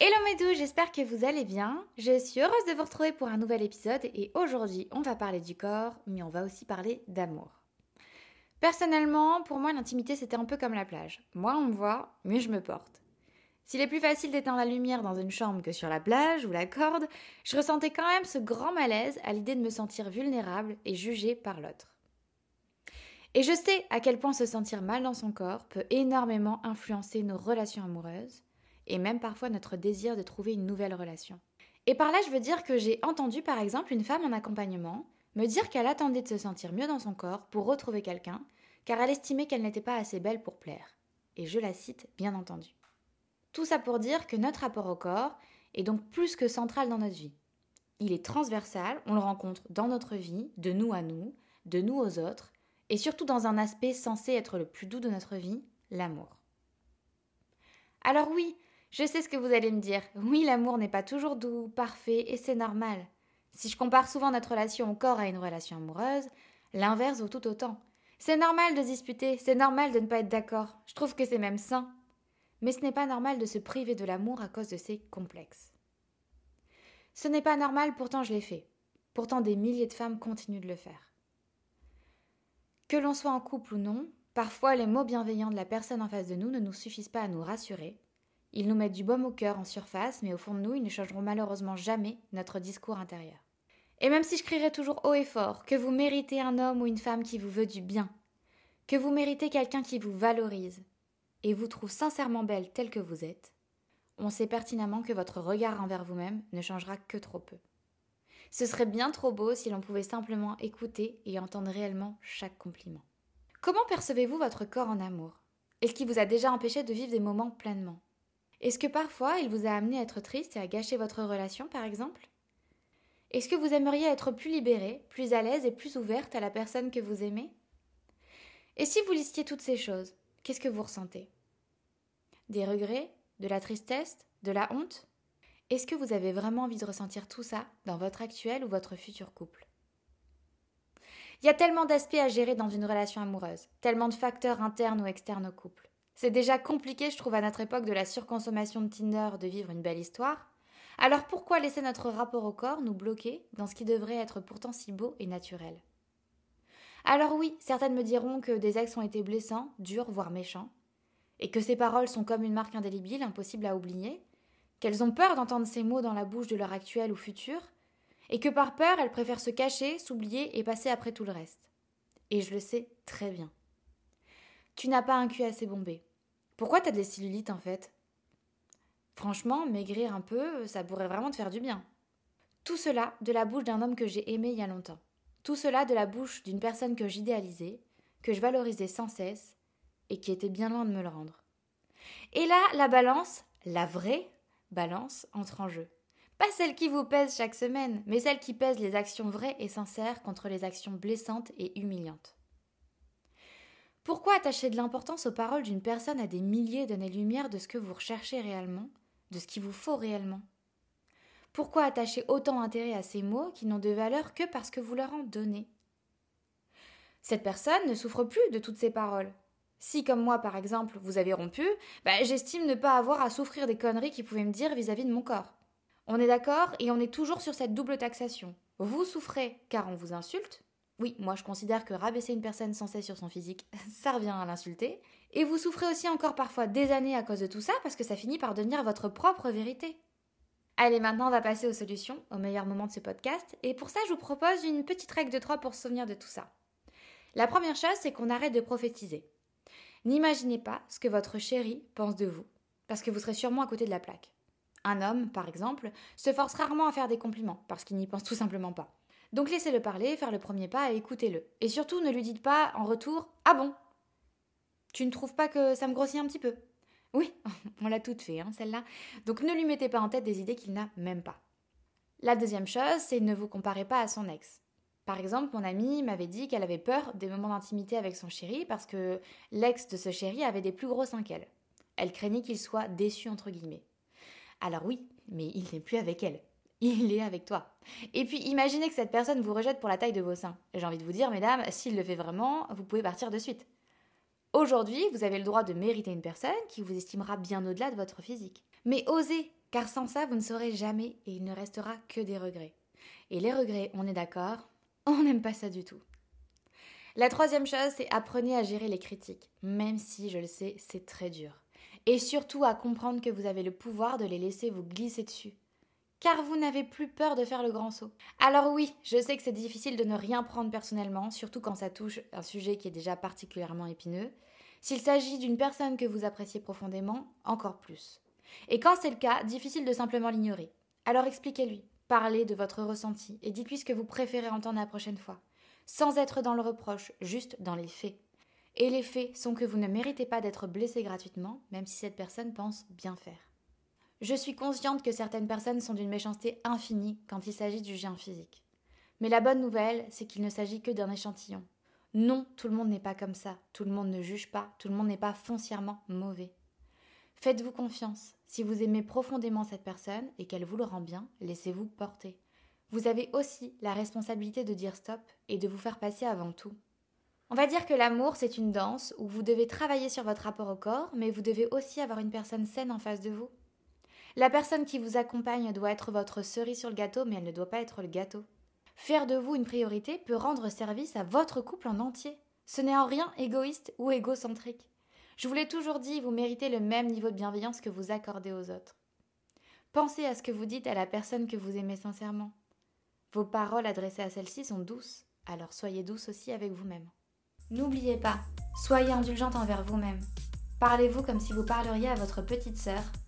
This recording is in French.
Hello mes j'espère que vous allez bien. Je suis heureuse de vous retrouver pour un nouvel épisode et aujourd'hui on va parler du corps, mais on va aussi parler d'amour. Personnellement, pour moi l'intimité c'était un peu comme la plage. Moi on me voit, mais je me porte. S'il est plus facile d'éteindre la lumière dans une chambre que sur la plage ou la corde, je ressentais quand même ce grand malaise à l'idée de me sentir vulnérable et jugée par l'autre. Et je sais à quel point se sentir mal dans son corps peut énormément influencer nos relations amoureuses, et même parfois notre désir de trouver une nouvelle relation. Et par là, je veux dire que j'ai entendu par exemple une femme en accompagnement me dire qu'elle attendait de se sentir mieux dans son corps pour retrouver quelqu'un, car elle estimait qu'elle n'était pas assez belle pour plaire. Et je la cite, bien entendu. Tout ça pour dire que notre rapport au corps est donc plus que central dans notre vie. Il est transversal, on le rencontre dans notre vie, de nous à nous, de nous aux autres, et surtout dans un aspect censé être le plus doux de notre vie, l'amour. Alors oui, je sais ce que vous allez me dire. Oui, l'amour n'est pas toujours doux, parfait, et c'est normal. Si je compare souvent notre relation au corps à une relation amoureuse, l'inverse vaut tout autant. C'est normal de disputer, c'est normal de ne pas être d'accord. Je trouve que c'est même sain. Mais ce n'est pas normal de se priver de l'amour à cause de ces complexes. Ce n'est pas normal, pourtant je l'ai fait. Pourtant des milliers de femmes continuent de le faire. Que l'on soit en couple ou non, parfois les mots bienveillants de la personne en face de nous ne nous suffisent pas à nous rassurer, ils nous mettent du baume au cœur en surface, mais au fond de nous, ils ne changeront malheureusement jamais notre discours intérieur. Et même si je crierai toujours haut et fort que vous méritez un homme ou une femme qui vous veut du bien, que vous méritez quelqu'un qui vous valorise et vous trouve sincèrement belle telle que vous êtes, on sait pertinemment que votre regard envers vous-même ne changera que trop peu. Ce serait bien trop beau si l'on pouvait simplement écouter et entendre réellement chaque compliment. Comment percevez-vous votre corps en amour? Est-ce qui vous a déjà empêché de vivre des moments pleinement? Est-ce que parfois il vous a amené à être triste et à gâcher votre relation, par exemple? Est-ce que vous aimeriez être plus libérée, plus à l'aise et plus ouverte à la personne que vous aimez? Et si vous listiez toutes ces choses, qu'est-ce que vous ressentez? Des regrets De la tristesse De la honte? Est-ce que vous avez vraiment envie de ressentir tout ça dans votre actuel ou votre futur couple? Il y a tellement d'aspects à gérer dans une relation amoureuse, tellement de facteurs internes ou externes au couple. C'est déjà compliqué, je trouve, à notre époque de la surconsommation de Tinder de vivre une belle histoire. Alors pourquoi laisser notre rapport au corps nous bloquer dans ce qui devrait être pourtant si beau et naturel? Alors oui, certaines me diront que des ex ont été blessants, durs, voire méchants, et que ces paroles sont comme une marque indélébile, impossible à oublier, qu'elles ont peur d'entendre ces mots dans la bouche de leur actuel ou futur, et que par peur elles préfèrent se cacher, s'oublier et passer après tout le reste. Et je le sais très bien. Tu n'as pas un cul assez bombé. Pourquoi t'as des cellulites en fait? Franchement, maigrir un peu, ça pourrait vraiment te faire du bien. Tout cela de la bouche d'un homme que j'ai aimé il y a longtemps. Tout cela de la bouche d'une personne que j'idéalisais, que je valorisais sans cesse, et qui était bien loin de me le rendre. Et là, la balance, la vraie balance, entre en jeu. Pas celle qui vous pèse chaque semaine, mais celle qui pèse les actions vraies et sincères contre les actions blessantes et humiliantes. Pourquoi attacher de l'importance aux paroles d'une personne à des milliers d'années-lumière de ce que vous recherchez réellement, de ce qu'il vous faut réellement? Pourquoi attacher autant d'intérêt à ces mots qui n'ont de valeur que parce que vous leur en donnez? Cette personne ne souffre plus de toutes ces paroles. Si, comme moi par exemple, vous avez rompu, bah, j'estime ne pas avoir à souffrir des conneries qu'il pouvait me dire vis-à-vis -vis de mon corps. On est d'accord et on est toujours sur cette double taxation. Vous souffrez car on vous insulte, oui, moi je considère que rabaisser une personne sans cesse sur son physique, ça revient à l'insulter. Et vous souffrez aussi encore parfois des années à cause de tout ça parce que ça finit par devenir votre propre vérité. Allez, maintenant on va passer aux solutions, au meilleur moment de ce podcast. Et pour ça, je vous propose une petite règle de trois pour se souvenir de tout ça. La première chose, c'est qu'on arrête de prophétiser. N'imaginez pas ce que votre chéri pense de vous, parce que vous serez sûrement à côté de la plaque. Un homme, par exemple, se force rarement à faire des compliments, parce qu'il n'y pense tout simplement pas. Donc laissez-le parler, faire le premier pas et écoutez-le. Et surtout, ne lui dites pas en retour Ah bon Tu ne trouves pas que ça me grossit un petit peu? Oui, on l'a toute fait, hein, celle-là. Donc ne lui mettez pas en tête des idées qu'il n'a même pas. La deuxième chose, c'est ne vous comparez pas à son ex. Par exemple, mon amie m'avait dit qu'elle avait peur des moments d'intimité avec son chéri parce que l'ex de ce chéri avait des plus gros seins qu'elle. Elle craignait qu'il soit déçu entre guillemets. Alors oui, mais il n'est plus avec elle. Il est avec toi. Et puis imaginez que cette personne vous rejette pour la taille de vos seins. J'ai envie de vous dire, mesdames, s'il le fait vraiment, vous pouvez partir de suite. Aujourd'hui, vous avez le droit de mériter une personne qui vous estimera bien au-delà de votre physique. Mais osez, car sans ça, vous ne saurez jamais et il ne restera que des regrets. Et les regrets, on est d'accord, on n'aime pas ça du tout. La troisième chose, c'est apprenez à gérer les critiques, même si, je le sais, c'est très dur. Et surtout à comprendre que vous avez le pouvoir de les laisser vous glisser dessus. Car vous n'avez plus peur de faire le grand saut. Alors oui, je sais que c'est difficile de ne rien prendre personnellement, surtout quand ça touche un sujet qui est déjà particulièrement épineux. S'il s'agit d'une personne que vous appréciez profondément, encore plus. Et quand c'est le cas, difficile de simplement l'ignorer. Alors expliquez-lui. Parlez de votre ressenti et dites-lui ce que vous préférez entendre la prochaine fois. Sans être dans le reproche, juste dans les faits. Et les faits sont que vous ne méritez pas d'être blessé gratuitement, même si cette personne pense bien faire. Je suis consciente que certaines personnes sont d'une méchanceté infinie quand il s'agit du gien physique. Mais la bonne nouvelle, c'est qu'il ne s'agit que d'un échantillon. Non, tout le monde n'est pas comme ça, tout le monde ne juge pas, tout le monde n'est pas foncièrement mauvais. Faites-vous confiance. Si vous aimez profondément cette personne et qu'elle vous le rend bien, laissez-vous porter. Vous avez aussi la responsabilité de dire stop et de vous faire passer avant tout. On va dire que l'amour, c'est une danse où vous devez travailler sur votre rapport au corps, mais vous devez aussi avoir une personne saine en face de vous. La personne qui vous accompagne doit être votre cerise sur le gâteau, mais elle ne doit pas être le gâteau. Faire de vous une priorité peut rendre service à votre couple en entier. Ce n'est en rien égoïste ou égocentrique. Je vous l'ai toujours dit, vous méritez le même niveau de bienveillance que vous accordez aux autres. Pensez à ce que vous dites à la personne que vous aimez sincèrement. Vos paroles adressées à celle-ci sont douces, alors soyez douce aussi avec vous-même. N'oubliez pas, soyez indulgente envers vous-même. Parlez-vous comme si vous parleriez à votre petite sœur,